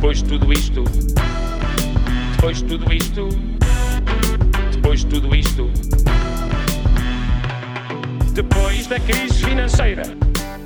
Depois de tudo isto, depois de tudo isto, depois de tudo isto, depois da crise financeira,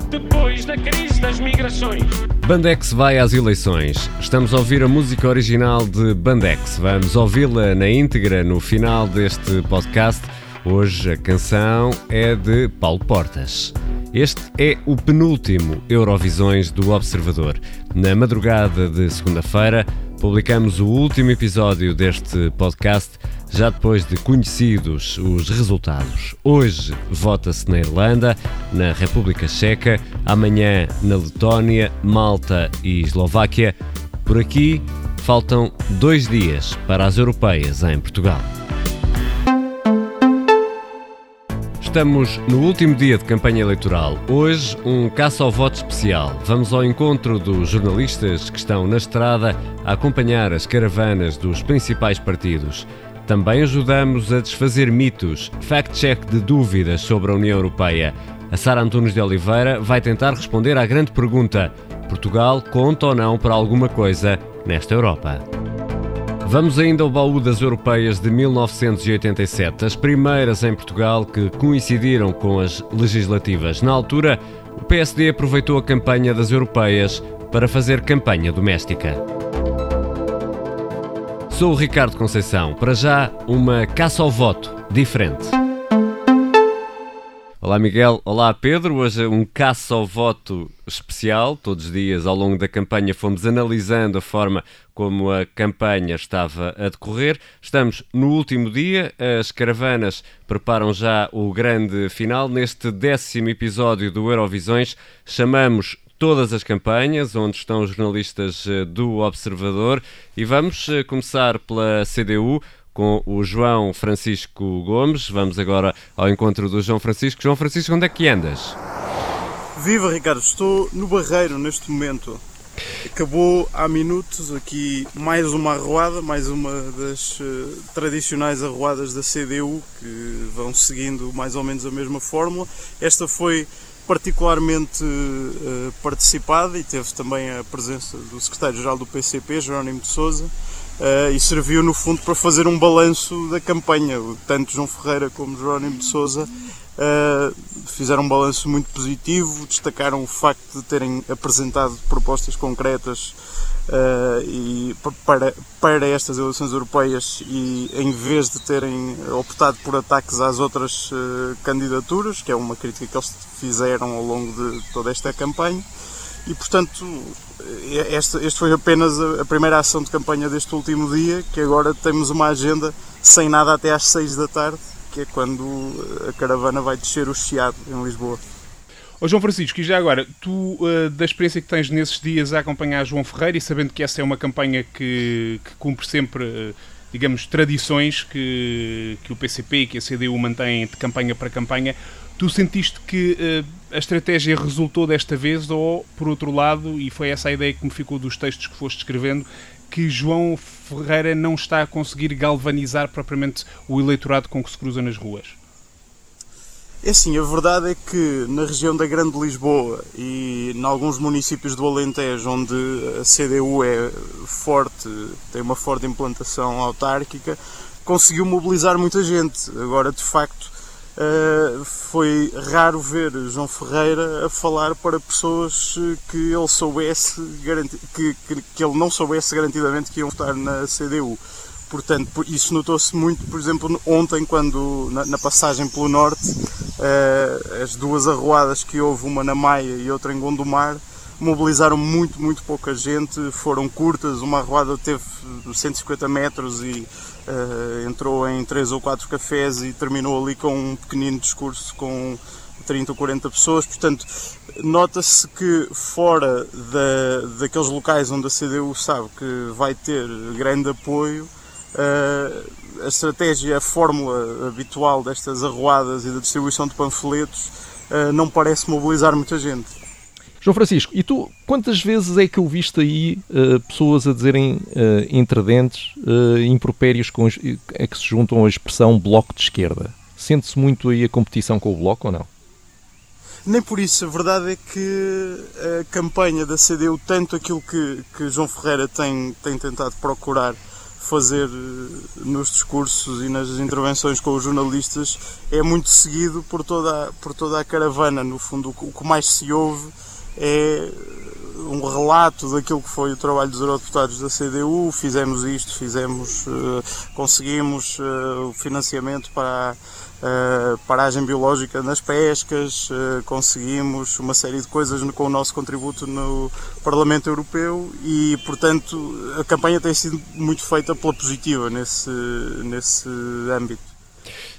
depois da crise das migrações. Bandex vai às eleições. Estamos a ouvir a música original de Bandex. Vamos ouvi-la na íntegra no final deste podcast. Hoje a canção é de Paulo Portas. Este é o penúltimo Eurovisões do Observador. Na madrugada de segunda-feira, publicamos o último episódio deste podcast, já depois de conhecidos os resultados. Hoje vota-se na Irlanda, na República Checa, amanhã na Letónia, Malta e Eslováquia. Por aqui, faltam dois dias para as europeias em Portugal. Estamos no último dia de campanha eleitoral. Hoje, um caça ao voto especial. Vamos ao encontro dos jornalistas que estão na estrada a acompanhar as caravanas dos principais partidos. Também ajudamos a desfazer mitos, fact-check de dúvidas sobre a União Europeia. A Sara Antunes de Oliveira vai tentar responder à grande pergunta: Portugal conta ou não para alguma coisa nesta Europa? Vamos ainda ao baú das europeias de 1987, as primeiras em Portugal que coincidiram com as legislativas. Na altura, o PSD aproveitou a campanha das europeias para fazer campanha doméstica. Sou o Ricardo Conceição. Para já, uma caça ao voto diferente. Olá Miguel, olá Pedro. Hoje um caça ao voto especial. Todos os dias ao longo da campanha fomos analisando a forma como a campanha estava a decorrer. Estamos no último dia, as caravanas preparam já o grande final. Neste décimo episódio do Eurovisões, chamamos todas as campanhas, onde estão os jornalistas eh, do Observador, e vamos eh, começar pela CDU com o João Francisco Gomes. Vamos agora ao encontro do João Francisco. João Francisco, onde é que andas? Viva Ricardo, estou no Barreiro neste momento. Acabou há minutos aqui mais uma arruada, mais uma das uh, tradicionais arruadas da CDU que vão seguindo mais ou menos a mesma fórmula. Esta foi particularmente uh, participada e teve também a presença do secretário-geral do PCP, Jerónimo de Souza, Uh, e serviu no fundo para fazer um balanço da campanha. Tanto João Ferreira como Jerónimo de Souza uh, fizeram um balanço muito positivo, destacaram o facto de terem apresentado propostas concretas uh, e para, para estas eleições europeias e em vez de terem optado por ataques às outras candidaturas, que é uma crítica que eles fizeram ao longo de toda esta campanha. E portanto, este, este foi apenas a, primeira ação de campanha deste último dia, que agora temos uma agenda sem nada até às 6 da tarde, que é quando a caravana vai descer o Chiado em Lisboa. Ô João Francisco, e já agora, tu, uh, da experiência que tens nesses dias a acompanhar João Ferreira e sabendo que essa é uma campanha que, que cumpre sempre, uh, digamos, tradições que, que o PCP e que a CDU mantêm de campanha para campanha, Tu sentiste que uh, a estratégia resultou desta vez ou, por outro lado, e foi essa a ideia que me ficou dos textos que foste escrevendo, que João Ferreira não está a conseguir galvanizar propriamente o eleitorado com que se cruza nas ruas? É assim, a verdade é que na região da Grande Lisboa e em alguns municípios do Alentejo, onde a CDU é forte, tem uma forte implantação autárquica, conseguiu mobilizar muita gente. Agora, de facto, Uh, foi raro ver João Ferreira a falar para pessoas que ele soubesse que, que, que, ele não soubesse garantidamente que iam votar na CDU. Portanto, isso notou-se muito, por exemplo, ontem, quando na, na passagem pelo norte, uh, as duas arruadas que houve, uma na Maia e outra em Gondomar, mobilizaram muito, muito pouca gente, foram curtas, uma arruada teve 150 metros e uh, entrou em 3 ou 4 cafés e terminou ali com um pequenino discurso com 30 ou 40 pessoas, portanto nota-se que fora da, daqueles locais onde a CDU sabe que vai ter grande apoio, a estratégia, a fórmula habitual destas arruadas e da distribuição de panfletos uh, não parece mobilizar muita gente. João Francisco, e tu quantas vezes é que eu viste aí uh, pessoas a dizerem uh, entre dentes uh, impropérios com os, a que se juntam a expressão bloco de esquerda? Sente-se muito aí a competição com o bloco ou não? Nem por isso, a verdade é que a campanha da CDU, tanto aquilo que, que João Ferreira tem, tem tentado procurar fazer eh, nos discursos e nas intervenções com os jornalistas, é muito seguido por toda, por toda a caravana. No fundo, o que mais se ouve é um relato daquilo que foi o trabalho dos eurodeputados da CDU, fizemos isto, fizemos, uh, conseguimos o financiamento para a paragem biológica nas pescas, conseguimos uma série de coisas com o nosso contributo no Parlamento Europeu e, portanto, a campanha tem sido muito feita pela positiva nesse, nesse âmbito.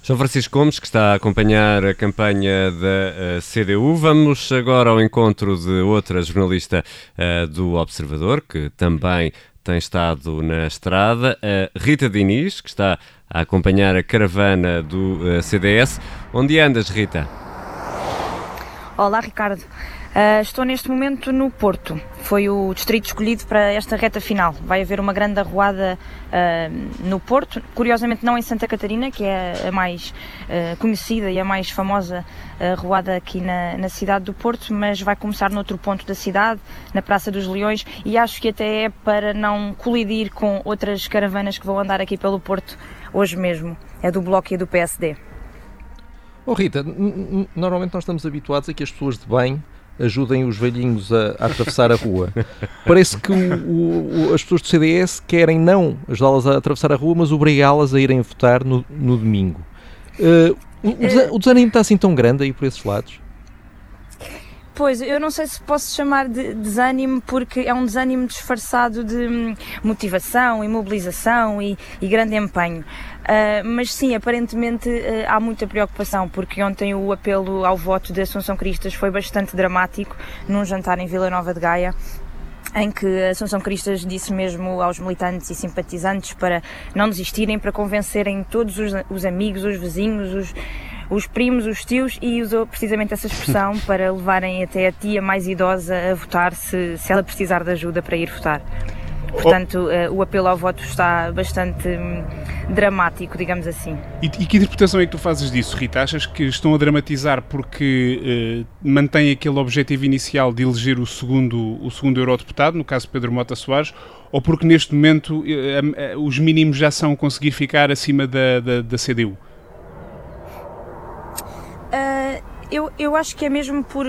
João Francisco Gomes, que está a acompanhar a campanha da uh, eh, CDU. Vamos agora ao encontro de outra jornalista uh, do Observador, que também tem estado na estrada, a Rita Diniz, que está a acompanhar a caravana do eh, CDS. Onde andas, Rita? Olá, Ricardo. Uh, estou neste momento no Porto. Foi o distrito escolhido para esta reta final. Vai haver uma grande arruada uh, no Porto, curiosamente não em Santa Catarina, que é a mais uh, conhecida e a mais famosa arruada aqui na, na, cidade do Porto, mas vai começar noutro ponto da cidade, na Praça dos Leões, e acho que até é para não colidir com outras caravanas que vão andar aqui pelo Porto hoje mesmo. É do Bloco e do PSD. Oh Rita, normalmente nós estamos habituados a que as pessoas de bem ajudem os velhinhos a, a atravessar a rua. Parece que o, o, as pessoas do CDS querem não ajudá-las a atravessar a rua, mas obrigá-las a irem votar no, no domingo. Uh, o, o desânimo está assim tão grande aí por esses lados? Pois, eu não sei se posso chamar de desânimo, porque é um desânimo disfarçado de hum, motivação e mobilização e, e grande empenho. Uh, mas sim, aparentemente uh, há muita preocupação, porque ontem o apelo ao voto de Assunção Cristas foi bastante dramático num jantar em Vila Nova de Gaia, em que Assunção Cristas disse mesmo aos militantes e simpatizantes para não desistirem, para convencerem todos os, os amigos, os vizinhos, os, os primos, os tios e usou precisamente essa expressão para levarem até a tia mais idosa a votar se, se ela precisar de ajuda para ir votar. Portanto, oh. uh, o apelo ao voto está bastante hum, dramático, digamos assim. E, e, que interpretação é que tu fazes disso, Rita? Achas que estão a dramatizar porque uh, mantém aquele objetivo inicial de eleger o segundo, o segundo eurodeputado, no caso Pedro Mota Soares, ou porque neste momento uh, os mínimos já são conseguir ficar acima da, da, da CDU? Uh, eu, eu acho que é mesmo por,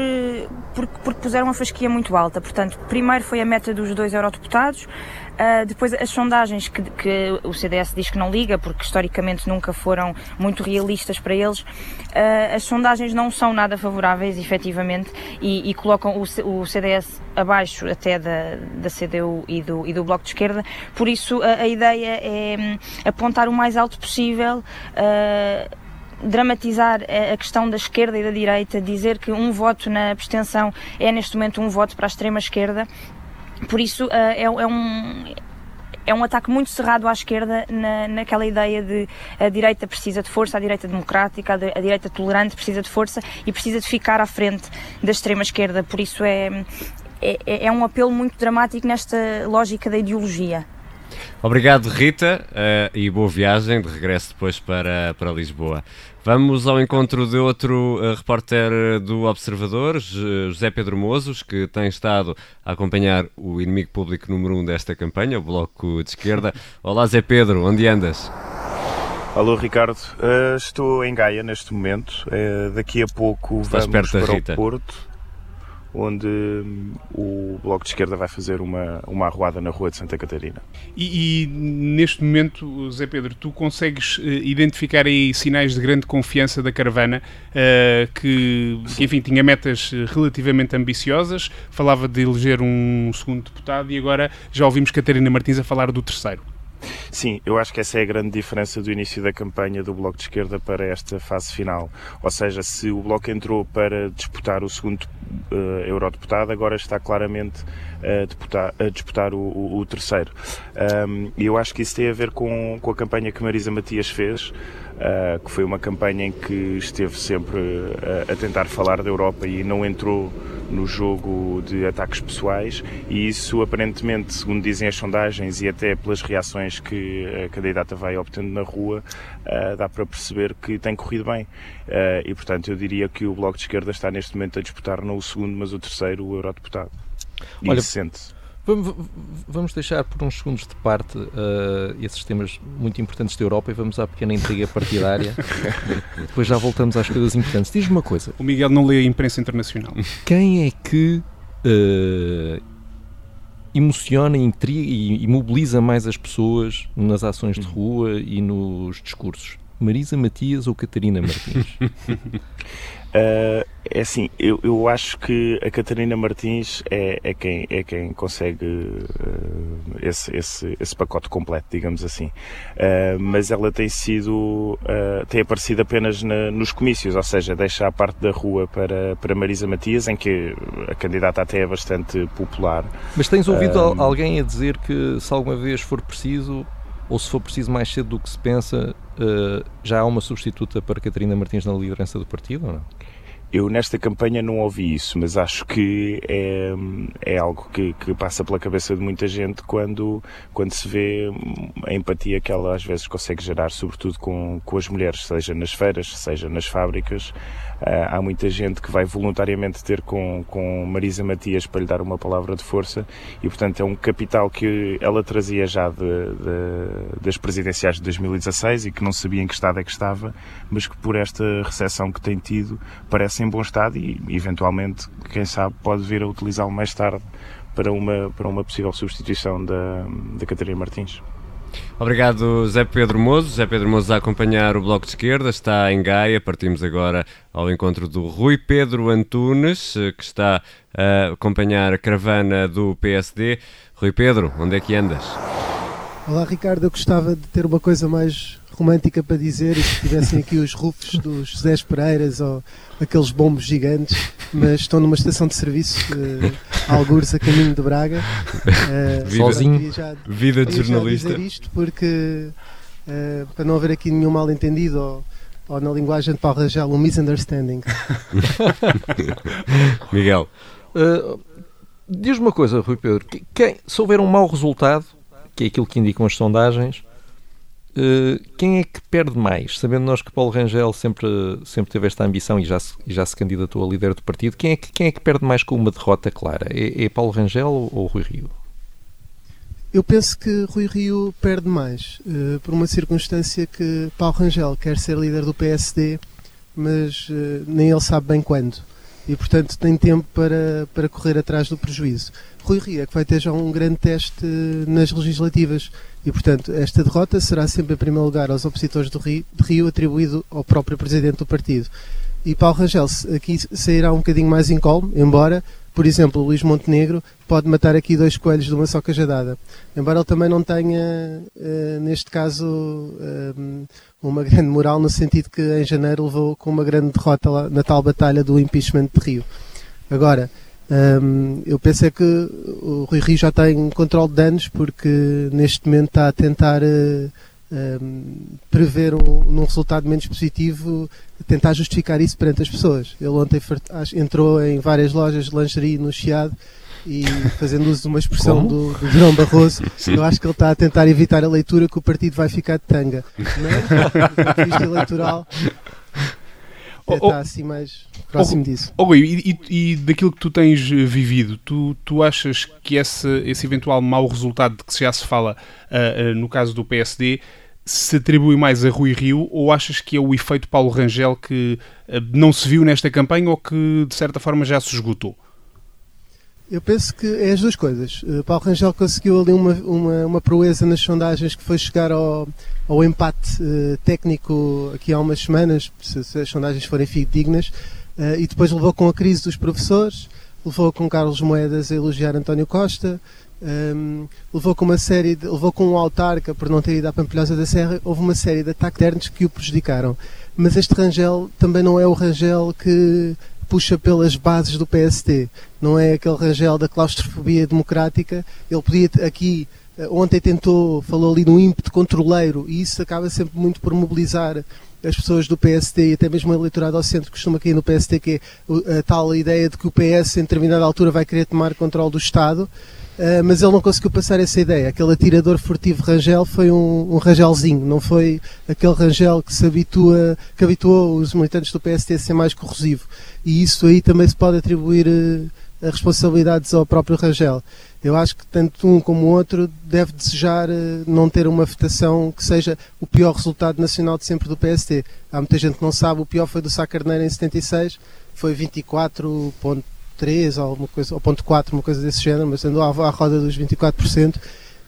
por, porque puseram uma fasquia muito alta. Portanto, primeiro foi a meta dos dois eurodeputados, uh, depois as sondagens que, que, o CDS diz que não liga, porque historicamente nunca foram muito realistas para eles. Uh, as sondagens não são nada favoráveis, efetivamente, e, e colocam o, o, CDS abaixo até da, da CDU e do, e do Bloco de Esquerda. Por isso, a, a ideia é hum, apontar o mais alto possível. Uh, dramatizar a questão da esquerda e da direita, dizer que um voto na abstenção é neste momento um voto para a extrema esquerda. Por isso eh, é, é um é um ataque muito cerrado à esquerda na, naquela ideia de a direita precisa de força, a direita democrática, a, direita tolerante precisa de força e precisa de ficar à frente da extrema esquerda. Por isso é, é, é um apelo muito dramático nesta lógica da ideologia. Obrigado, Rita, uh, e boa viagem de regresso depois para, para Lisboa. Vamos ao encontro de outro uh, repórter do Observador, José Pedro Mozos, que tem estado a acompanhar o inimigo público número um desta campanha, o Bloco de Esquerda. Olá, Zé Pedro, onde andas? Alô Ricardo, uh, estou em Gaia neste momento. Daqui a pouco Estás vamos para Rita. o Porto onde hum, o Bloco de Esquerda vai fazer uma, uma arruada na Rua de Santa Catarina. E, e neste momento, Zé Pedro, tu consegues uh, identificar aí sinais de grande confiança da caravana, uh, que, que, enfim, tinha metas eh, relativamente ambiciosas, falava de eleger um segundo deputado e agora já ouvimos Catarina Martins a falar do terceiro. Sim, eu acho que essa é a grande diferença do início da campanha do Bloco de Esquerda para esta fase final. Ou seja, se o Bloco entrou para disputar o segundo uh, eurodeputado, agora está claramente a disputar, a disputar o, o, o terceiro. E um, eu acho que isso tem a ver com, com a campanha que Marisa Matias fez uh, que foi uma campanha em que esteve sempre a, a tentar falar da Europa e não entrou no jogo de ataques pessoais e isso aparentemente, segundo dizem as sondagens e até pelas reações que a candidata vai obtendo na rua, uh, dá para perceber que tem corrido bem. E portanto eu diria que o Bloco de Esquerda está neste momento a disputar não o segundo, mas o terceiro, o eurodeputado. E Olha, sente-se. Vamos deixar por uns segundos de parte uh, esses temas muito importantes da Europa e vamos à pequena intriga partidária. Depois já voltamos às coisas importantes. Diz-me uma coisa. O Miguel não lê a imprensa internacional. Quem é que uh, emociona intriga, e, e mobiliza mais as pessoas nas ações de rua e nos discursos? Marisa Matias ou Catarina Martins? Uh, é assim, eu, eu acho que a Catarina Martins é, é, quem, é quem consegue uh, esse, esse, esse pacote completo, digamos assim. Uh, mas ela tem sido, tem aparecido apenas na, nos comícios, ou seja, deixa a parte da rua para, para Marisa Matias, em que a candidata até é bastante popular. Mas tens ouvido alguém a dizer que se alguma vez for preciso, ou se for preciso mais cedo do que se pensa, já há uma substituta para Catarina Martins na liderança do partido ou não? Eu nesta campanha não ouvi isso, mas acho que é, é algo que, que, passa pela cabeça de muita gente quando, quando se vê a empatia que ela às vezes consegue gerar, sobretudo com, com as mulheres, seja nas feiras, seja nas fábricas. Uh, há muita gente que vai voluntariamente ter com, com Marisa Matias para lhe dar uma palavra de força e, portanto, é um capital que ela trazia já de, de, das presidenciais de 2016 e que não sabia em que estado é que estava, mas que por esta recessão que tem tido parece em bom estado e, eventualmente, quem sabe, pode vir a utilizá-lo mais tarde para uma, para uma possível substituição da, da Catarina Martins. Obrigado, Zé Pedro Mozo. Zé Pedro Mozo a acompanhar o Bloco de Esquerda, está em Gaia. Partimos agora ao encontro do Rui Pedro Antunes, que está a acompanhar a caravana do PSD. Rui Pedro, onde é que andas? Olá, Ricardo. Eu gostava de ter uma coisa mais romântica para dizer e se tivessem aqui os rufos dos José Pereiras ou aqueles bombos gigantes, mas estão numa estação de serviço, uh, algures a caminho de Braga. Uh, Sozinho. Já, vida de jornalista. dizer isto porque, uh, para não haver aqui nenhum mal entendido ou, ou na linguagem de Paulo Rangel, um misunderstanding. Miguel. Uh, Diz-me uma coisa, Rui Pedro. Quem, se houver um mau resultado, que é aquilo que indicam as sondagens, Uh, quem é que perde mais? Sabendo nós que Paulo Rangel sempre, sempre teve esta ambição e já, se, já se candidatou a líder do partido, quem é que, quem é que perde mais com uma derrota clara? É, é Paulo Rangel ou, ou Rui Rio? Eu penso que Rui Rio perde mais, uh, por uma circunstância que Paulo Rangel quer ser líder do PSD, mas uh, nem ele sabe bem quando. E, portanto, tem tempo para, para correr atrás do prejuízo. Rui Rio é que vai ter já um grande teste nas legislativas e, portanto, esta derrota será sempre em primeiro lugar aos opositores do Rio, de Rio atribuído ao próprio presidente do partido. E Paulo Rangel aqui sairá um bocadinho mais incólume, embora, por exemplo, o Luís Montenegro pode matar aqui dois coelhos de uma só cajadada. Embora ele também não tenha, uh, neste caso, uh, uma grande moral, no sentido que em janeiro levou com uma grande derrota lá, na tal batalha do impeachment de Rio. Agora, um, eu penso é que o Rui Rio já tem controle de danos porque neste momento está a tentar um, prever um, um, resultado menos positivo, tentar justificar isso perante as pessoas. Ele ontem entrou em várias lojas de lingerie no Chiado e fazendo uso de uma expressão do, do Barroso, Sim. eu acho que ele está a tentar evitar a leitura que o partido vai ficar de tanga. Mas, do ponto eleitoral, oh, está oh, assim mais próximo oh, disso. Oh, e, e, e, daquilo que tu tens eh, vivido, tu, tu achas que esse, esse eventual mau resultado de que já se fala uh, uh, no caso do PSD se atribui mais a Rui Rio ou achas que é o efeito Paulo Rangel que uh, não se viu nesta campanha ou que de certa forma já se esgotou? Eu penso que é as duas coisas. Uh, Paulo Rangel conseguiu ali uma, uma, uma proeza nas sondagens que foi chegar ao, ao empate uh, técnico aqui há umas semanas, se, se as sondagens forem dignas, uh, e depois levou com a crise dos professores, levou com Carlos Moedas a elogiar António Costa, um, ehm, levou com uma série de, levou com um autarca por não ter ido à Pampilhosa da Serra, houve uma série de ataques internos que o prejudicaram. Mas este Rangel também não é o Rangel que puxa pelas bases do PST. Não é aquele Rangel da claustrofobia democrática. Ele podia aqui Uh, ontem tentou, falou ali no ímpeto controleiro e isso acaba sempre muito por mobilizar as pessoas do PSD e até mesmo o eleitorado ao centro costuma cair no PSD, que é a tal ideia de que o PS em determinada altura vai querer tomar controle do Estado Uh, mas ele não conseguiu passar essa ideia. Aquele atirador furtivo Rangel foi um, um Rangelzinho, não foi aquele Rangel que se habitua, que habituou os militantes do PST a ser mais corrosivo. E isso aí também se pode atribuir uh, responsabilidades ao próprio Rangel. Eu acho que tanto um como o outro deve desejar uh, não ter uma votação que seja o pior resultado nacional de sempre do PST. Há muita gente que não sabe, o pior foi do Sá Carneiro em 76, foi 24 3 ou, uma coisa, ou ponto 4, uma coisa desse género, mas andou à, à roda dos 24%,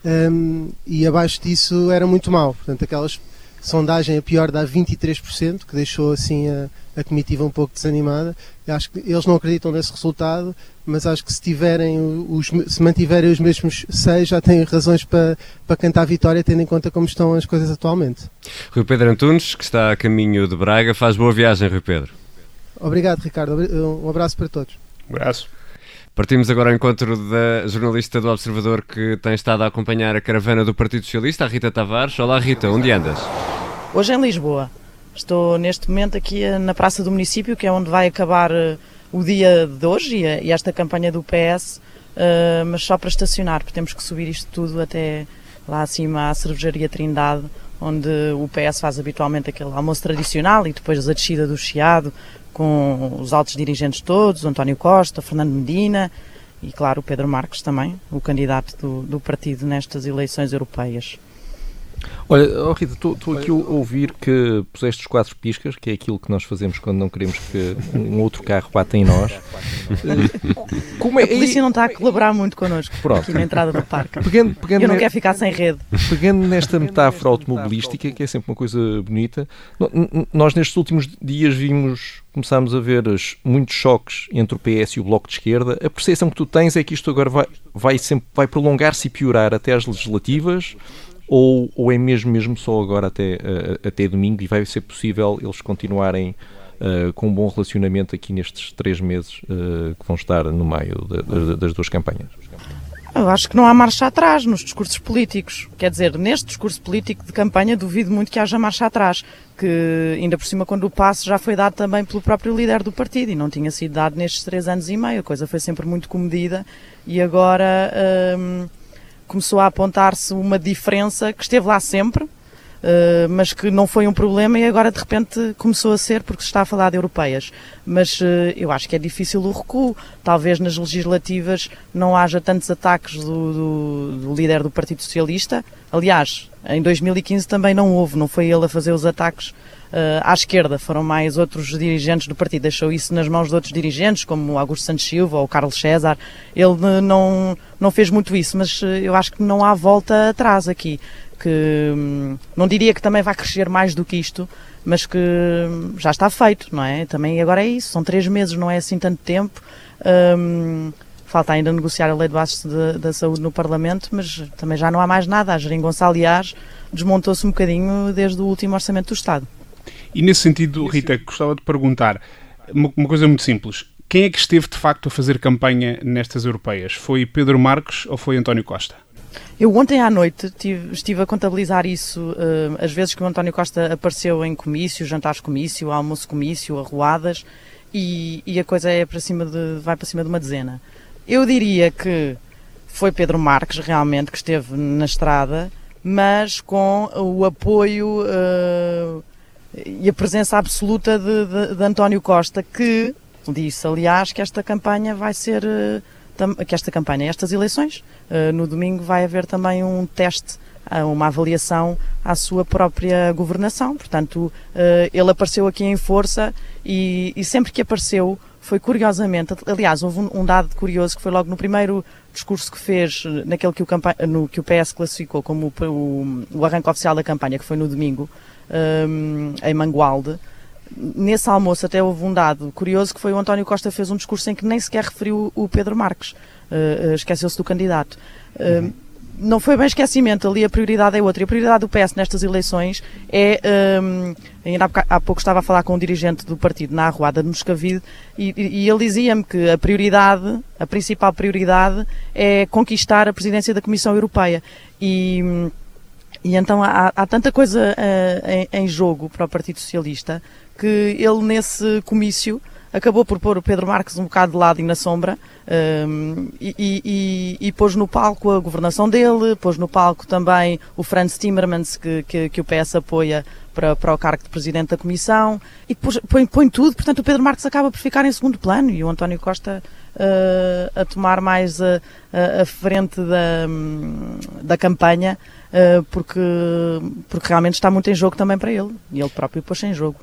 um, e abaixo disso era muito mau. Portanto, aquelas sondagem a pior dá 23%, que deixou assim a, a comitiva um pouco desanimada. Eu acho que eles não acreditam nesse resultado, mas acho que se tiverem os, se mantiverem os mesmos seis, já têm razões para, para cantar a vitória, tendo em conta como estão as coisas atualmente. Rui Pedro Antunes, que está a caminho de Braga, faz boa viagem, Rui Pedro. Obrigado, Ricardo. Um abraço para todos. Um abraço. Partimos agora ao encontro da jornalista do Observador que tem estado a acompanhar a caravana do Partido Socialista, a Rita Tavares. Olá Rita, onde andas? Hoje em Lisboa. Estou neste momento aqui na Praça do Município, que é onde vai acabar eh, o dia de hoje e esta campanha do PS, eh, mas só para estacionar, porque temos que subir isto tudo até lá acima à Cervejaria Trindade, onde o PS faz habitualmente aquele almoço tradicional e depois a descida do Chiado, com os altos dirigentes todos, António Costa, Fernando Medina e, claro, o Pedro Marques também, o candidato do, do partido nestas eleições europeias. Olha, oh Rita, estou aqui a ouvir que puseste os quatro piscas, que é aquilo que nós fazemos quando não queremos que um outro carro bata em nós. Como é? A polícia não está a colaborar muito connosco Pronto. aqui na entrada do parque. Pegando, pegando Eu não ne... quero ficar sem rede. Pegando nesta metáfora automobilística, que é sempre uma coisa bonita, nós nestes últimos dias vimos, começámos a ver muitos choques entre o PS e o Bloco de Esquerda. A percepção que tu tens é que isto agora vai, vai, sempre, vai prolongar-se e piorar até às legislativas ou, ou é mesmo, mesmo só agora até, uh, até domingo e vai ser possível eles continuarem uh, com um bom relacionamento aqui nestes três meses uh, que vão estar no meio de, de, das duas campanhas? Eu acho que não há marcha atrás nos discursos políticos. Quer dizer, neste discurso político de campanha, duvido muito que haja marcha atrás. Que ainda por cima, quando o passo já foi dado também pelo próprio líder do partido e não tinha sido dado nestes três anos e meio. A coisa foi sempre muito comedida e agora. Hum, começou a apontar-se uma diferença que esteve lá sempre, Uh, mas que não foi um problema e agora de repente começou a ser porque se está a falar de europeias. Mas uh, eu acho que é difícil o recuo. Talvez nas legislativas não haja tantos ataques do, do, do, líder do Partido Socialista. Aliás, em 2015 também não houve, não foi ele a fazer os ataques à esquerda, foram mais outros dirigentes do partido. Deixou isso nas mãos de outros dirigentes, como Augusto Santos Silva ou Carlos César. Ele não, não fez muito isso, mas eu acho que não há volta atrás aqui que hum, não diria que também vai crescer mais do que isto, mas que hum, já está feito, não é? Também agora é isso, são três meses, não é assim tanto tempo. Hum, falta ainda negociar a lei bases de, da saúde no Parlamento, mas também já não há mais nada. A Jeringonça, aliás, desmontou-se um bocadinho desde o último Orçamento do Estado. E nesse sentido, Rita, gostava de perguntar uma, uma coisa muito simples. Quem é que esteve de facto a fazer campanha nestas europeias? Foi Pedro Marques ou foi António Costa? Eu ontem à noite tive, estive a contabilizar isso, uh, as vezes que o António Costa apareceu em comício, jantares comício, almoço comício, arruadas, e, e, a coisa é para cima de, vai para cima de uma dezena. Eu diria que foi Pedro Marques realmente que esteve na estrada, mas com o apoio uh, e a presença absoluta de, de, de, António Costa, que disse, aliás, que esta campanha vai ser. Uh, que esta campanha, estas eleições, uh, no domingo vai haver também um teste, uh, uma avaliação à sua própria governação. Portanto, ele apareceu aqui em força e, e, sempre que apareceu foi curiosamente, aliás, houve um, dado curioso que foi logo no primeiro discurso que fez, naquele que o, no, que o PS classificou como o, o arranque oficial da campanha, que foi no domingo, um, em Mangualde, nesse almoço até houve um dado curioso que foi o António Costa fez um discurso em que nem sequer referiu o Pedro Marques, uh, uh, esqueceu-se do candidato. Uh, uhum. não foi bem esquecimento, ali a prioridade é outra. E a prioridade do PS nestas eleições é. Um, ainda há, há pouco estava a falar com um dirigente do partido na Arruada de Moscavide e, e ele dizia-me que a prioridade, a principal prioridade é conquistar a presidência da Comissão Europeia. E. E então há, há tanta coisa uh, em, em jogo para o Partido Socialista que ele, nesse comício, acabou por pôr o Pedro Marques um bocado de lado e na sombra um, e, e, e, pôs no palco a governação dele, pôs no palco também o Franz Timmermans, que, que, que o PS apoia para, para o cargo de Presidente da Comissão, e pôs, põe, põe tudo, portanto o Pedro Marques acaba por ficar em segundo plano e o António Costa uh, a tomar mais a, a, a frente da, da campanha, porque, porque realmente está muito em jogo também para ele, e ele próprio pôs em jogo.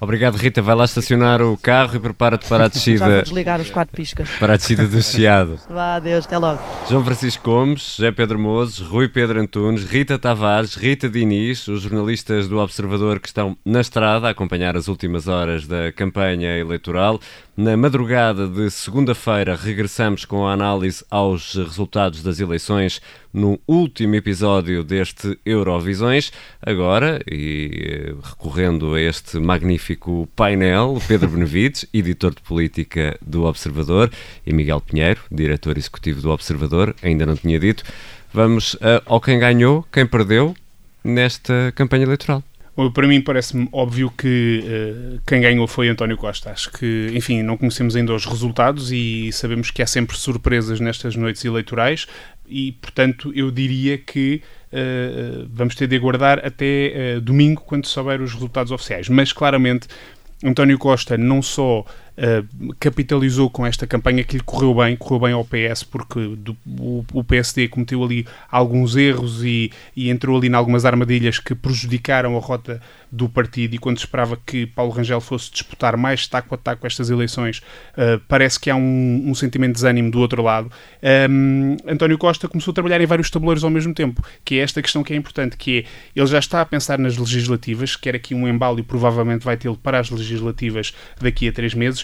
Obrigado, Rita. Vai lá estacionar o carro e prepara-te para a descida. Já vou desligar os quatro piscas. Para a descida do Chiado. Vá, adeus, até logo. João Francisco Gomes, José Pedro Mozes, Rui Pedro Antunes, Rita Tavares, Rita Diniz, os jornalistas do Observador que estão na estrada a acompanhar as últimas horas da campanha eleitoral. Na madrugada de segunda-feira, regressamos com a análise aos resultados das eleições no último episódio deste Eurovisões. Agora, e eh, recorrendo a este magnífico painel, Pedro Benevides, editor de política do Observador, e Miguel Pinheiro, diretor executivo do Observador, ainda não tinha dito. Vamos ao quem ganhou, quem perdeu nesta campanha eleitoral. Para mim parece-me óbvio que uh, quem ganhou foi António Costa. Acho que, enfim, não conhecemos ainda os resultados e sabemos que há sempre surpresas nestas noites eleitorais e, portanto, eu diria que uh, vamos ter de aguardar até uh, domingo, quando souber os resultados oficiais. Mas, claramente, António Costa não só uh, capitalizou com esta campanha que lhe correu bem, correu bem ao PS, porque do, o, o, PSD cometeu ali alguns erros e, e entrou ali em algumas armadilhas que prejudicaram a rota do partido e quando se esperava que Paulo Rangel fosse disputar mais taco a taco estas eleições, uh, parece que há um, um, sentimento de desânimo do outro lado. Um, António Costa começou a trabalhar em vários tabuleiros ao mesmo tempo, que é esta questão que é importante, que é, ele já está a pensar nas legislativas, quer aqui um embalo e provavelmente vai tê-lo para as legislativas daqui a três meses,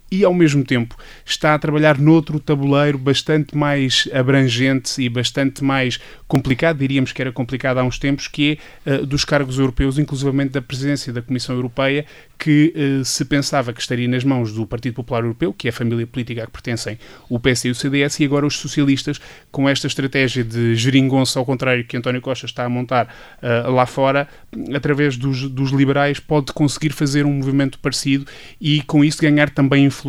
e ao mesmo tempo está a trabalhar noutro tabuleiro bastante mais abrangente e bastante mais complicado, diríamos que era complicado há uns tempos, que é uh, dos cargos europeus, inclusivamente da presidência da Comissão Europeia, que uh, se pensava que estaria nas mãos do Partido Popular Europeu, que é a família política a que pertencem o PS e o CDS, e agora os socialistas, com esta estratégia de geringonça, ao contrário que António Costa está a montar uh, lá fora, através dos, dos liberais, pode conseguir fazer um movimento parecido e com isso ganhar também influência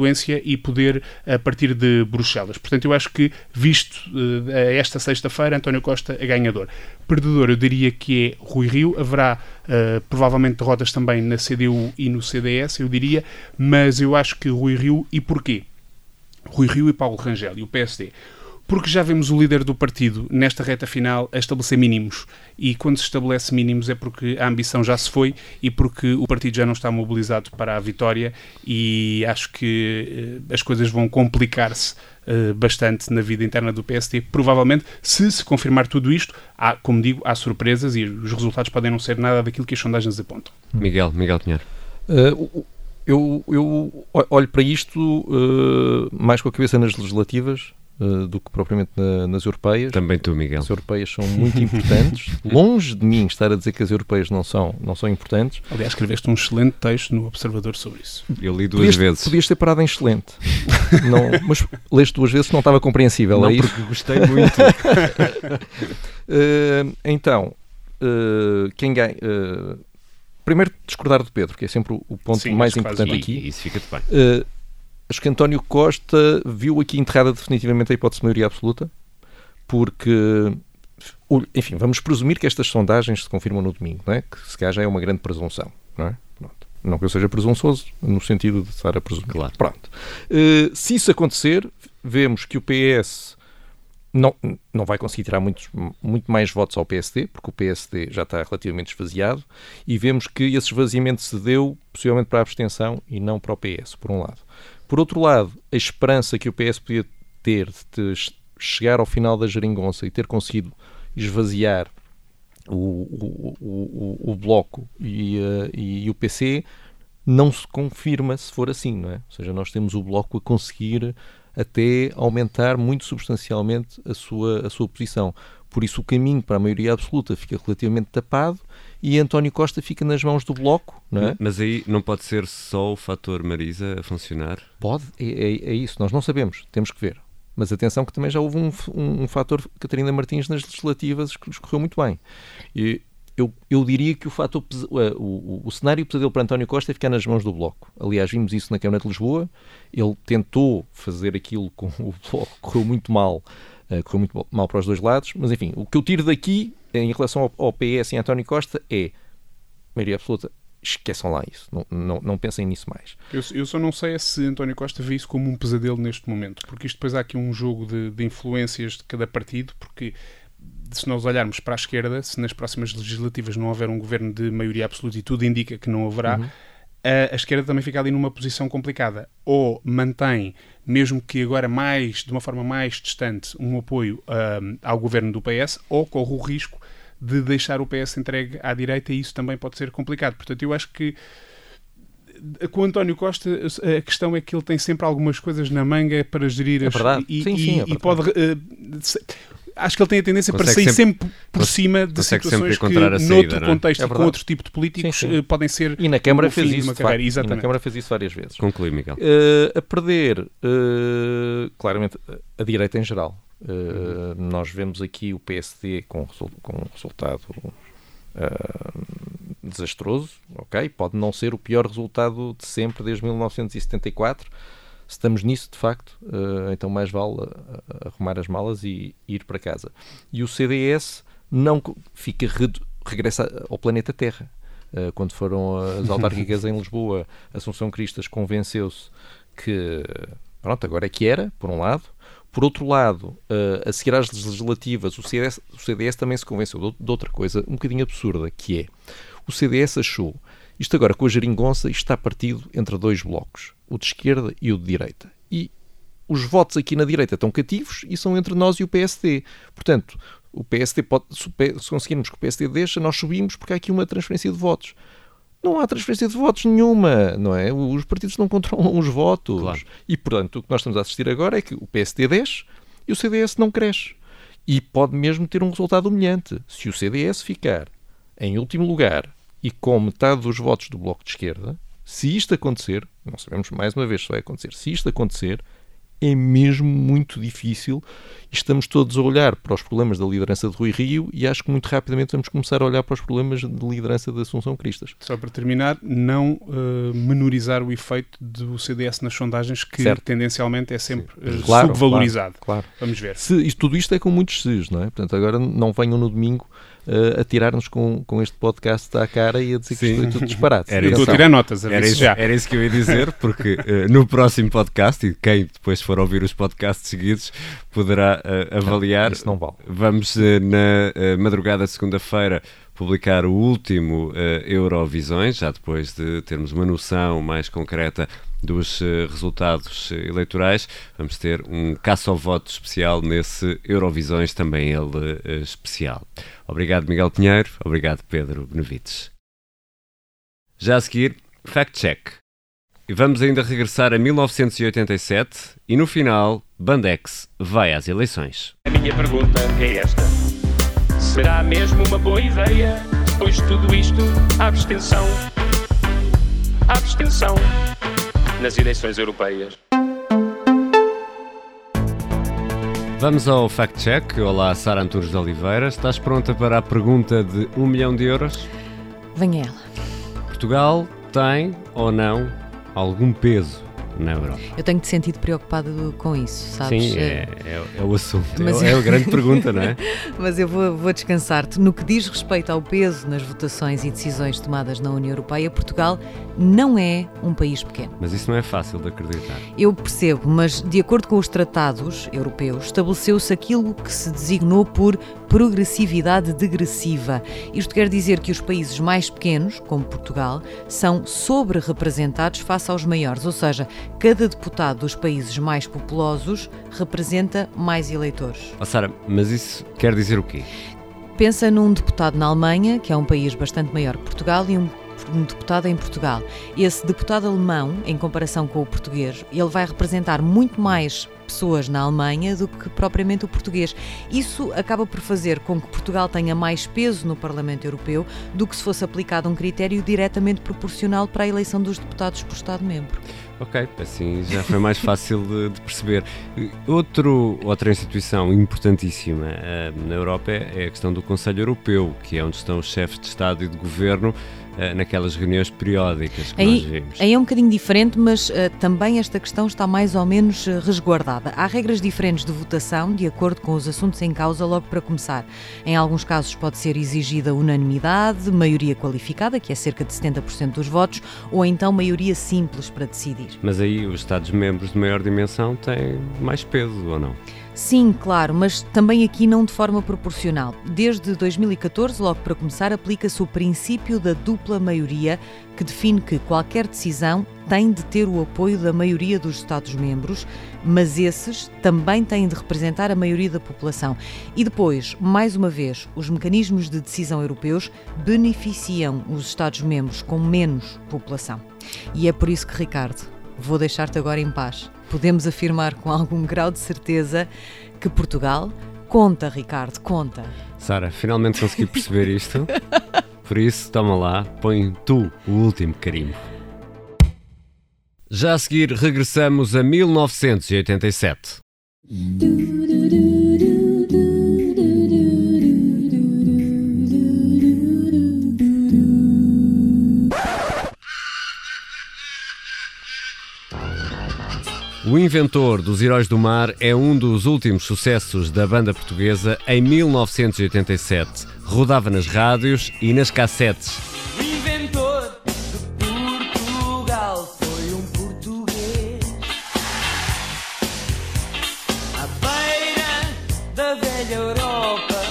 e poder a partir de Bruxelas. Portanto, eu acho que, visto uh, esta sexta-feira, António Costa é ganhador. Perdedor, eu diria que é Rui Rio, haverá uh, provavelmente derrotas também na CDU e no CDS, eu diria, mas eu acho que Rui Rio, e porquê? Rui Rio e Paulo Rangel e o PSD. Porque já vemos o líder do partido, nesta reta final, a estabelecer mínimos. E quando se estabelece mínimos é porque a ambição já se foi e porque o partido já não está mobilizado para a vitória. E acho que uh, as coisas vão complicar-se uh, bastante na vida interna do PSD. Provavelmente, se se confirmar tudo isto, há, como digo, há surpresas e os resultados podem não ser nada daquilo que as sondagens apontam. Miguel, Miguel Pinheiro. Uh, eu, eu, olho para isto uh, mais com a cabeça nas legislativas uh, do que propriamente na, nas europeias. Também tu, Miguel. As europeias são muito importantes. Longe de mim estar a dizer que as europeias não são, não são importantes. Aliás, escreveste um excelente texto no Observador sobre isso. Eu li duas podias, vezes. Podias ter parado em excelente. não, mas leste duas vezes não estava compreensível. Não, é porque isso? gostei muito. então, quem ganha primeiro discordar de Pedro, que é sempre o ponto Sim, mais importante aqui. E isso fica-te bem. Acho que António Costa viu aqui enterrada definitivamente a hipótese de maioria absoluta, porque, enfim, vamos presumir que estas sondagens se confirmam no domingo, não é? que se calhar já é uma grande presunção, não é? Pronto. Não que eu seja presunçoso, no sentido de estar a presumir. Claro. Pronto. Uh, se isso acontecer, vemos que o PS não, não vai conseguir tirar muitos, muito mais votos ao PSD, porque o PSD já está relativamente esvaziado, e vemos que esse esvaziamento se deu possivelmente para a abstenção e não para o PS, por um lado. Por outro lado, a esperança que o PS podia ter de chegar ao final da geringonça e ter conseguido esvaziar o, o, o, o- Bloco e, eh, e o PC não se confirma se for assim, não é? Ou seja, nós temos o Bloco a conseguir até aumentar muito substancialmente a sua, a sua posição. Por isso o caminho para a maioria absoluta fica relativamente tapado e António Costa fica nas mãos do Bloco, não é? Mas aí não pode ser só o fator Marisa a funcionar? Pode, é, é, é isso, nós não sabemos, temos que ver. Mas atenção que também já houve um, um, um fator Catarina Martins nas legislativas que escorreu muito bem. E eu, eu diria que o, fator, o, o, o cenário pesadelo para António Costa é ficar nas mãos do Bloco. Aliás, vimos isso na Câmara de Lisboa. Ele tentou fazer aquilo com o Bloco, correu muito mal uh, correu muito mal para os dois lados, mas enfim, o que eu tiro daqui em relação ao, ao PS e António Costa é maioria absoluta. Esqueçam lá isso, não, não, não pensem nisso mais. Eu, eu, só não sei se António Costa vê isso como um pesadelo neste momento, porque isto depois há aqui um jogo de, de influências de cada partido, porque se nós olharmos para a esquerda, se nas próximas legislativas não houver um governo de maioria absoluta e tudo indica que não haverá, uhum. A, esquerda também fica ali numa posição complicada. Ou mantém mesmo que agora mais, de uma forma mais distante, um apoio um, ao governo do PS, ou corre o risco de deixar o PS entregue à direita e isso também pode ser complicado. Portanto, eu acho que com o António Costa a questão é que ele tem sempre algumas coisas na manga para gerir é verdade. e, sim, sim, é verdade. e pode uh, acho que ele tem a tendência consegue para sair sempre, sempre por cima de situações que, noutro é? contexto é e com outro tipo de políticos, sim, sim. Uh, podem ser. E na Câmara fez isso. Carreira, e na Câmara fez isso várias vezes. Conclui, Miguel. Uh, a perder, uh, claramente, a direita em geral. Uhum. Nós vemos aqui o PSD com, com um resultado desastroso, ok? Pode não ser o pior resultado de sempre desde 1974 se estamos nisso, de facto, uh, então mais vale uh, arrumar as malas e ir para casa. E o CDS não fica regressa ao planeta Terra. Uh, quando foram as autárquicas em Lisboa, Assunção Cristas convenceu-se que pronto, agora é que era, por um lado. Por outro lado, a seguir às legislativas, o CDS, o CDS também se convenceu de, de outra coisa um bocadinho absurda, que é o CDS achou isto agora com a geringonça está partido entre dois blocos o de esquerda e o de direita. E os votos aqui na direita estão cativos e são entre nós e o PSD. Portanto, o PSD pode, se conseguirmos que o PSD deixa, nós subimos porque há aqui uma transferência de votos. Não há transferência de votos nenhuma, não é? Os partidos não controlam os votos. Claro. E, portanto, o que nós estamos a assistir agora é que o PSD desce e o CDS não cresce. E pode mesmo ter um resultado humilhante. Se o CDS ficar em último lugar e com metade dos votos do Bloco de Esquerda, se isto acontecer, não sabemos mais uma vez se vai acontecer, se isto acontecer, é mesmo muito difícil. Estamos todos a olhar para os problemas da liderança de Rui Rio e acho que muito rapidamente vamos começar a olhar para os problemas de liderança da Assunção Cristas. Só para terminar, não uh, menorizar o efeito do CDS nas sondagens, que certo. tendencialmente é sempre uh, claro, subvalorizado. Claro, claro, Vamos ver. Se, isto, tudo isto é com muitos ses, não é? Portanto, agora não venham no domingo uh, a tirar-nos com, com este podcast à cara e a dizer que isto foi tudo disparate. Era estou a tirar notas, era isso, já. era isso que eu ia dizer, porque uh, no próximo podcast, e quem depois for ouvir os podcasts seguidos poderá uh, avaliar. Não, isso não vale. Vamos na madrugada de segunda-feira publicar o último uh, Eurovisões, já depois de termos uma noção mais concreta dos uh, resultados uh, eleitorais. Vamos ter um caça ao voto especial nesse Eurovisões, também ele especial. Obrigado, Miguel Pinheiro. Obrigado, Pedro Benevides. Já a seguir, Fact Check. E vamos ainda regressar a 1987 e no final, Bandex vai às eleições. A minha pergunta é esta. Será mesmo uma boa ideia, depois de tudo isto, abstenção? Abstenção nas eleições europeias. Vamos ao Fact Check. Olá, Sara Antunes de Oliveira. Estás pronta para a pergunta de um milhão de euros? Venha ela. Portugal tem ou não algum peso na Europa. Eu tenho-te sentido preocupado com isso, sabes? Sim, é, é, é o assunto, Mas é, é a grande pergunta, não é? Mas eu vou, vou descansar-te. No que diz respeito ao peso nas votações e decisões tomadas na União Europeia, Portugal não é um país pequeno. Mas isso não é fácil de acreditar. Eu percebo, mas de acordo com os tratados europeus, estabeleceu-se aquilo que se designou por progressividade degressiva. Isto quer dizer que os países mais pequenos, como Portugal, são sobre-representados face aos maiores, ou seja, cada deputado dos países mais populosos representa mais eleitores. Oh, Sara, mas isso quer dizer o quê? Pensa num deputado na Alemanha, que é um país bastante maior que Portugal, e um um deputado em Portugal. Esse deputado alemão, em comparação com o português, ele vai representar muito mais pessoas na Alemanha do que propriamente o português. Isso acaba por fazer com que Portugal tenha mais peso no Parlamento Europeu do que se fosse aplicado um critério diretamente proporcional para a eleição dos deputados por Estado-membro. Ok, assim já foi mais fácil de, de, perceber. Outro, outra instituição importantíssima uh, na Europa é a questão do Conselho Europeu, que é onde estão os chefes de Estado e de Governo naquelas reuniões periódicas que aí, nós vimos. Aí é um bocadinho diferente, mas uh, também esta questão está mais ou menos resguardada. Há regras diferentes de votação, de acordo com os assuntos em causa, logo para começar. Em alguns casos pode ser exigida unanimidade, maioria qualificada, que é cerca de 70% dos votos, ou então maioria simples para decidir. Mas aí os Estados-membros de maior dimensão têm mais peso, ou não? Sim, claro, mas também aqui não de forma proporcional. Desde 2014, logo para começar, aplica-se o princípio da dupla maioria, que define que qualquer decisão tem de ter o apoio da maioria dos Estados-membros, mas esses também têm de representar a maioria da população. E depois, mais uma vez, os mecanismos de decisão europeus beneficiam os Estados-membros com menos população. E é por isso que, Ricardo, vou deixar-te agora em paz. Podemos afirmar com algum grau de certeza que Portugal conta, Ricardo, conta. Sara, finalmente consegui perceber isto. Por isso, toma lá, põe tu o último carimbo. Já a seguir, regressamos a 1987. O Inventor dos Heróis do Mar é um dos últimos sucessos da banda portuguesa em 1987. Rodava nas rádios e nas cassetes. O inventor de Portugal foi um português. À beira da velha Europa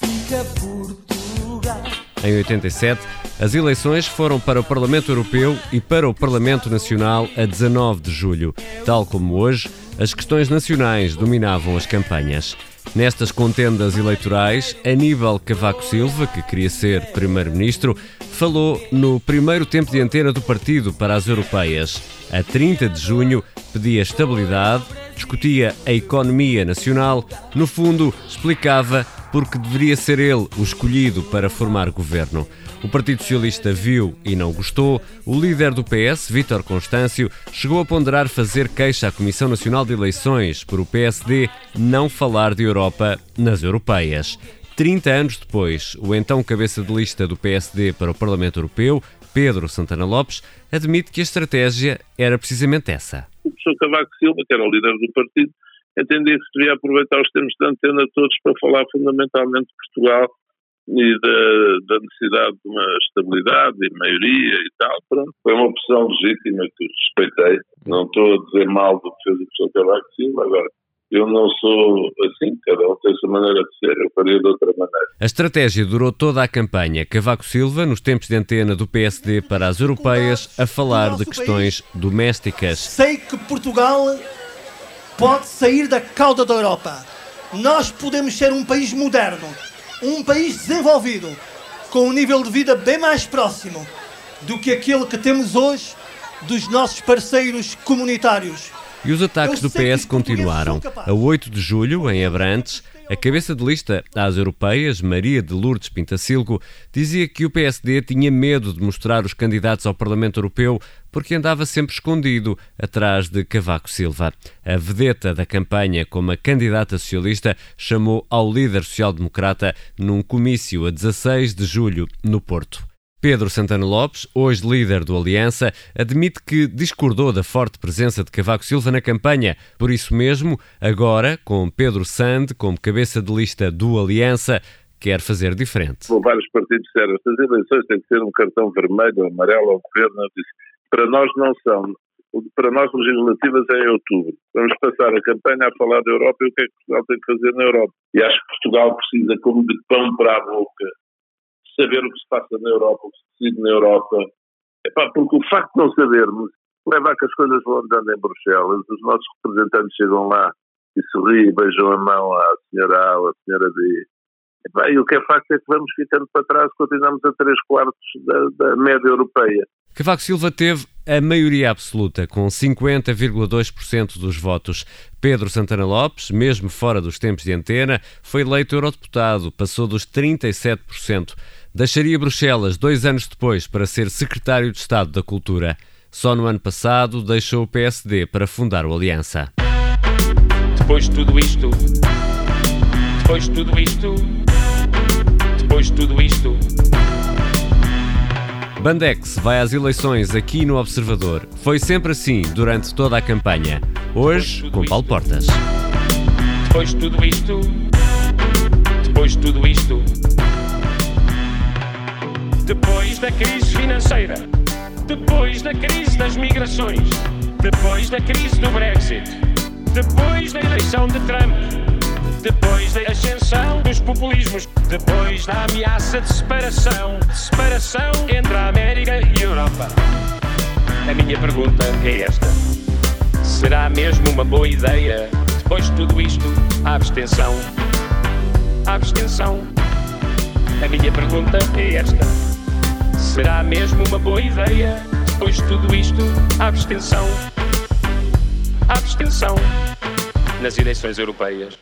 fica Portugal. Em 87, as eleições foram para o Parlamento Europeu e para o Parlamento Nacional a 19 de julho. Tal como hoje, as questões nacionais dominavam as campanhas. Nestas contendas eleitorais, Aníbal Cavaco Silva, que queria ser Primeiro-Ministro, falou no primeiro tempo de antena do partido para as europeias. A 30 de junho, pedia estabilidade, discutia a economia nacional, no fundo, explicava porque deveria ser ele o escolhido para formar governo. O Partido Socialista viu e não gostou. O líder do PS, Vítor Constâncio, chegou a ponderar fazer queixa à Comissão Nacional de Eleições por o PSD não falar de Europa nas europeias. 30 anos depois, o então cabeça de lista do PSD para o Parlamento Europeu, Pedro Santana Lopes, admite que a estratégia era precisamente essa. O professor Cavaco Silva, que era o líder do partido, entendia que se devia aproveitar os termos de antena todos para falar fundamentalmente de Portugal e da, da, necessidade de uma estabilidade e maioria e tal. Pronto, foi uma opção legítima que respeitei. Não estou a dizer mal do que fez o professor Cavaco Silva, agora eu não sou assim, cada um tem a sua maneira de ser, eu faria de outra maneira. A estratégia durou toda a campanha. Cavaco Silva, nos tempos de antena do PSD para as europeias, a falar de questões domésticas. Sei que Portugal pode sair da cauda da Europa. Nós podemos ser um país moderno, um país desenvolvido, com um nível de vida bem mais próximo do que aquele que temos hoje dos nossos parceiros comunitários. E os ataques do PS continuaram. A 8 de julho, em Abrantes, a cabeça de lista às europeias, Maria de Lourdes Pintacilgo, dizia que o PSD tinha medo de mostrar os candidatos ao Parlamento Europeu porque andava sempre escondido atrás de Cavaco Silva. A vedeta da campanha como a candidata socialista chamou ao líder social-democrata num comício a 16 de julho no Porto. Pedro Santana Lopes, hoje líder do Aliança, admite que discordou da forte presença de Cavaco Silva na campanha. Por isso mesmo, agora, com Pedro Sande como cabeça de lista do Aliança, quer fazer diferente. Vários partidos disseram estas eleições têm que ser um cartão vermelho amarelo ao governo. Para nós não são. Para nós, legislativas é em outubro. Vamos passar a campanha a falar da Europa e o que é que Portugal tem que fazer na Europa. E acho que Portugal precisa, como de pão para a boca, saber o que se passa na Europa, o que se decide na Europa. Epá, porque o facto de não sabermos leva a que as coisas vão andando em Bruxelas, os nossos representantes chegam lá e sorriem, beijam a mão à senhora A ou à senhora B. E o que é facto é que vamos ficando para trás, continuamos a 3 quartos da, da média europeia. Cavaco Silva teve a maioria absoluta, com 50,2% dos votos. Pedro Santana Lopes, mesmo fora dos tempos de antena, foi eleito eurodeputado, passou dos 37%. Deixaria Bruxelas dois anos depois para ser secretário de Estado da Cultura. Só no ano passado deixou o PSD para fundar o Aliança. Depois de tudo isto, depois de tudo isto, depois de tudo isto. Bandex vai às eleições aqui no Observador. Foi sempre assim durante toda a campanha. Hoje, com Paulo Portas. Depois de tudo isto, depois de tudo isto. Depois da crise financeira, depois da crise das migrações, depois da crise do Brexit, depois da eleição de Trump, depois da ascensão dos populismos, depois da ameaça de separação, de separação entre a América e a Europa. A minha pergunta é esta: será mesmo uma boa ideia, depois de tudo isto, a abstenção? A abstenção. A minha pergunta é esta: será mesmo uma boa ideia, depois de tudo isto, abstenção? Abstenção nas eleições europeias.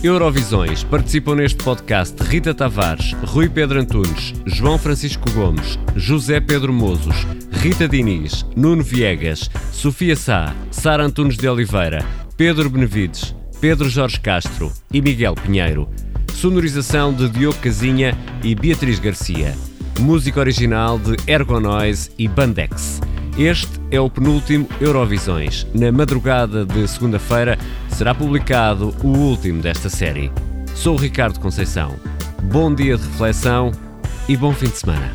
Eurovisões. Participam neste podcast Rita Tavares, Rui Pedro Antunes, João Francisco Gomes, José Pedro Mozos, Rita Diniz, Nuno Viegas, Sofia Sá, Sara Antunes de Oliveira, Pedro Benevides, Pedro Jorge Castro e Miguel Pinheiro. Sonorização de Diogo Casinha e Beatriz Garcia. Música original de Ergonoise e Bandex. Este é o penúltimo Eurovisões. Na madrugada de segunda-feira será publicado o último desta série. Sou o Ricardo Conceição. Bom dia de reflexão e bom fim de semana.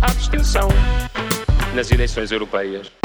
Abstenção nas eleições europeias.